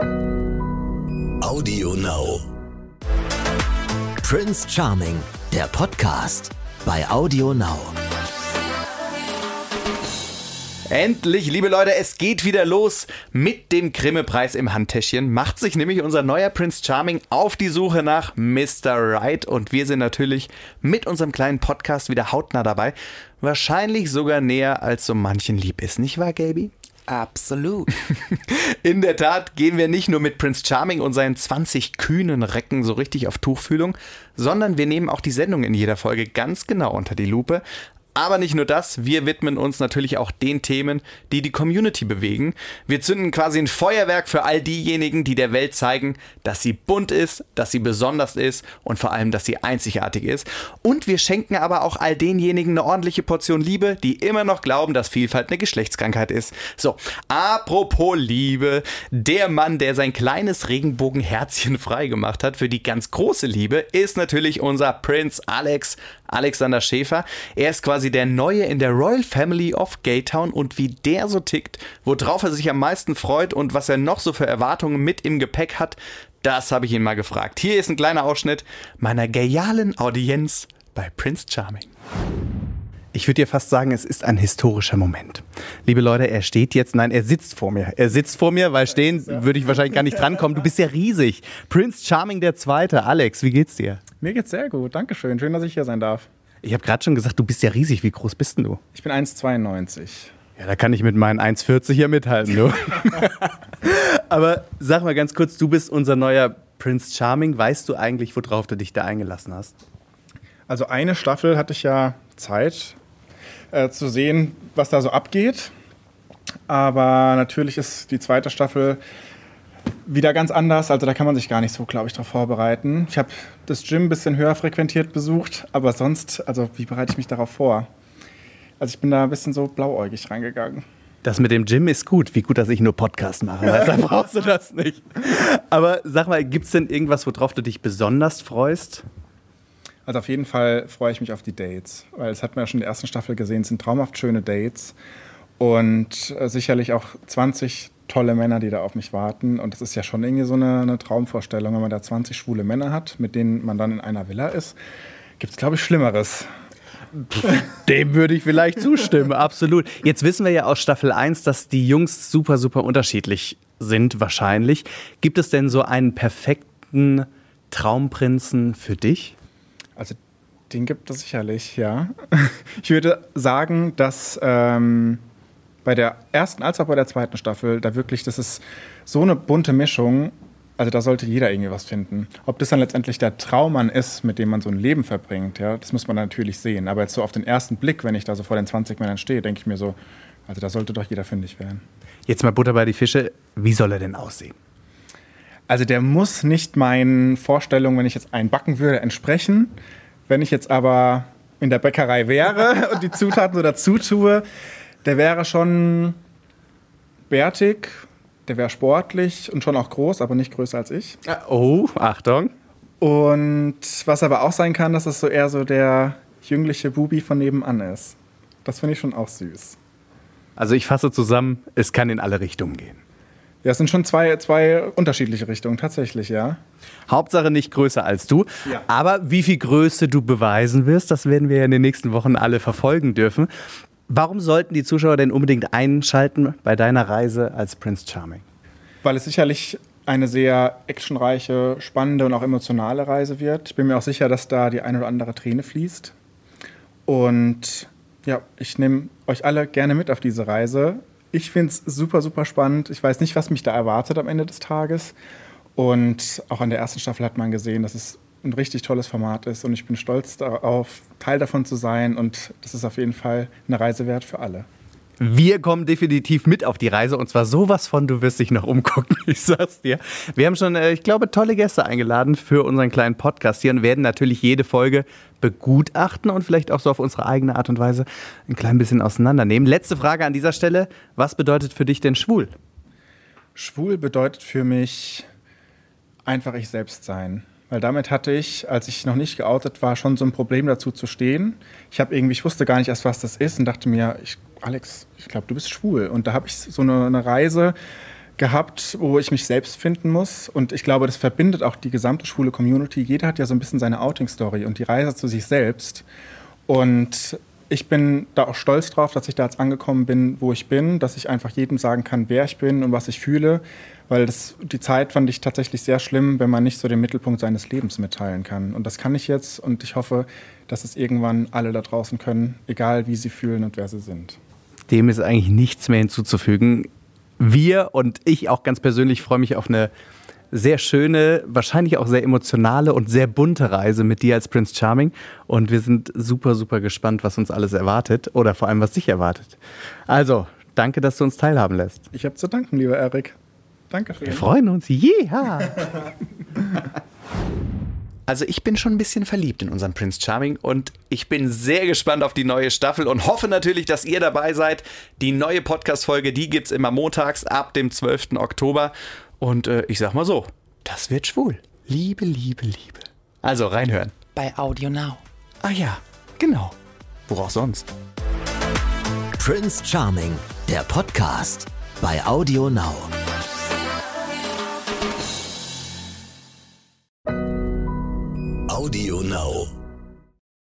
Audio Now. Prince Charming, der Podcast bei Audio Now. Endlich, liebe Leute, es geht wieder los mit dem Grimme-Preis im Handtäschchen. Macht sich nämlich unser neuer Prince Charming auf die Suche nach Mr. Right und wir sind natürlich mit unserem kleinen Podcast wieder hautnah dabei. Wahrscheinlich sogar näher als so manchen lieb ist, nicht wahr, Gaby? Absolut. In der Tat gehen wir nicht nur mit Prince Charming und seinen 20 kühnen Recken so richtig auf Tuchfühlung, sondern wir nehmen auch die Sendung in jeder Folge ganz genau unter die Lupe. Aber nicht nur das, wir widmen uns natürlich auch den Themen, die die Community bewegen. Wir zünden quasi ein Feuerwerk für all diejenigen, die der Welt zeigen, dass sie bunt ist, dass sie besonders ist und vor allem, dass sie einzigartig ist. Und wir schenken aber auch all denjenigen eine ordentliche Portion Liebe, die immer noch glauben, dass Vielfalt eine Geschlechtskrankheit ist. So, apropos Liebe, der Mann, der sein kleines Regenbogenherzchen freigemacht hat für die ganz große Liebe, ist natürlich unser Prinz Alex, Alexander Schäfer. Er ist quasi der Neue in der Royal Family of Gaytown und wie der so tickt, worauf er sich am meisten freut und was er noch so für Erwartungen mit im Gepäck hat, das habe ich ihn mal gefragt. Hier ist ein kleiner Ausschnitt meiner genialen Audienz bei Prince Charming. Ich würde dir fast sagen, es ist ein historischer Moment. Liebe Leute, er steht jetzt, nein, er sitzt vor mir. Er sitzt vor mir, weil stehen würde ich wahrscheinlich gar nicht drankommen. Du bist ja riesig. Prince Charming der Zweite. Alex, wie geht's dir? Mir geht's sehr gut, Dankeschön. Schön, dass ich hier sein darf. Ich habe gerade schon gesagt, du bist ja riesig. Wie groß bist denn du? Ich bin 1,92. Ja, da kann ich mit meinen 1,40 hier mithalten, du. Aber sag mal ganz kurz, du bist unser neuer Prince Charming. Weißt du eigentlich, worauf du dich da eingelassen hast? Also eine Staffel hatte ich ja Zeit äh, zu sehen, was da so abgeht. Aber natürlich ist die zweite Staffel wieder ganz anders. Also da kann man sich gar nicht so, glaube ich, darauf vorbereiten. Ich habe das Gym ein bisschen höher frequentiert besucht, aber sonst, also wie bereite ich mich darauf vor? Also ich bin da ein bisschen so blauäugig reingegangen. Das mit dem Gym ist gut. Wie gut, dass ich nur Podcast mache. Deshalb brauchst du das nicht. Aber sag mal, gibt es denn irgendwas, worauf du dich besonders freust? Also auf jeden Fall freue ich mich auf die Dates, weil es hat man ja schon in der ersten Staffel gesehen, es sind traumhaft schöne Dates und äh, sicherlich auch 20 tolle Männer, die da auf mich warten. Und das ist ja schon irgendwie so eine, eine Traumvorstellung, wenn man da 20 schwule Männer hat, mit denen man dann in einer Villa ist. Gibt es, glaube ich, Schlimmeres. Dem würde ich vielleicht zustimmen, absolut. Jetzt wissen wir ja aus Staffel 1, dass die Jungs super, super unterschiedlich sind, wahrscheinlich. Gibt es denn so einen perfekten Traumprinzen für dich? Also den gibt es sicherlich, ja. Ich würde sagen, dass ähm, bei der ersten als auch bei der zweiten Staffel da wirklich, das ist so eine bunte Mischung. Also da sollte jeder irgendwie was finden. Ob das dann letztendlich der Traummann ist, mit dem man so ein Leben verbringt, ja, das muss man natürlich sehen. Aber jetzt so auf den ersten Blick, wenn ich da so vor den 20 Männern stehe, denke ich mir so, also da sollte doch jeder fündig werden. Jetzt mal Butter bei die Fische. Wie soll er denn aussehen? Also der muss nicht meinen Vorstellungen, wenn ich jetzt einen backen würde, entsprechen. Wenn ich jetzt aber in der Bäckerei wäre und die Zutaten so dazu tue, der wäre schon bärtig, der wäre sportlich und schon auch groß, aber nicht größer als ich. Oh, Achtung. Und was aber auch sein kann, dass es so eher so der jüngliche Bubi von nebenan ist. Das finde ich schon auch süß. Also ich fasse zusammen, es kann in alle Richtungen gehen. Ja, es sind schon zwei, zwei unterschiedliche Richtungen, tatsächlich, ja. Hauptsache nicht größer als du. Ja. Aber wie viel Größe du beweisen wirst, das werden wir ja in den nächsten Wochen alle verfolgen dürfen. Warum sollten die Zuschauer denn unbedingt einschalten bei deiner Reise als Prince Charming? Weil es sicherlich eine sehr actionreiche, spannende und auch emotionale Reise wird. Ich bin mir auch sicher, dass da die eine oder andere Träne fließt. Und ja, ich nehme euch alle gerne mit auf diese Reise. Ich finde es super, super spannend. Ich weiß nicht, was mich da erwartet am Ende des Tages. Und auch an der ersten Staffel hat man gesehen, dass es ein richtig tolles Format ist. Und ich bin stolz darauf, Teil davon zu sein. Und das ist auf jeden Fall eine Reise wert für alle. Wir kommen definitiv mit auf die Reise und zwar sowas von, du wirst dich noch umgucken, ich sag's dir. Wir haben schon, äh, ich glaube, tolle Gäste eingeladen für unseren kleinen Podcast hier und werden natürlich jede Folge begutachten und vielleicht auch so auf unsere eigene Art und Weise ein klein bisschen auseinandernehmen. Letzte Frage an dieser Stelle. Was bedeutet für dich denn schwul? Schwul bedeutet für mich einfach ich selbst sein. Weil damit hatte ich, als ich noch nicht geoutet war, schon so ein Problem dazu zu stehen. Ich habe irgendwie, ich wusste gar nicht erst, was das ist und dachte mir, ich, Alex, ich glaube, du bist schwul. Und da habe ich so eine, eine Reise gehabt, wo ich mich selbst finden muss. Und ich glaube, das verbindet auch die gesamte schwule Community. Jeder hat ja so ein bisschen seine Outing-Story und die Reise zu sich selbst. Und ich bin da auch stolz drauf, dass ich da jetzt angekommen bin, wo ich bin, dass ich einfach jedem sagen kann, wer ich bin und was ich fühle, weil das, die Zeit fand ich tatsächlich sehr schlimm, wenn man nicht so den Mittelpunkt seines Lebens mitteilen kann. Und das kann ich jetzt und ich hoffe, dass es irgendwann alle da draußen können, egal wie sie fühlen und wer sie sind. Dem ist eigentlich nichts mehr hinzuzufügen. Wir und ich auch ganz persönlich freue mich auf eine sehr schöne, wahrscheinlich auch sehr emotionale und sehr bunte Reise mit dir als Prince Charming. Und wir sind super, super gespannt, was uns alles erwartet oder vor allem, was dich erwartet. Also, danke, dass du uns teilhaben lässt. Ich habe zu danken, lieber Erik. Dankeschön. Wir freuen uns. Yeah! Also ich bin schon ein bisschen verliebt in unseren Prince Charming und ich bin sehr gespannt auf die neue Staffel und hoffe natürlich, dass ihr dabei seid. Die neue Podcast-Folge, die gibt es immer montags ab dem 12. Oktober. Und äh, ich sag mal so, das wird schwul. Liebe, Liebe, Liebe. Also reinhören. Bei Audio Now. Ah ja, genau. Wo auch sonst. Prince Charming, der Podcast bei. Audio Now.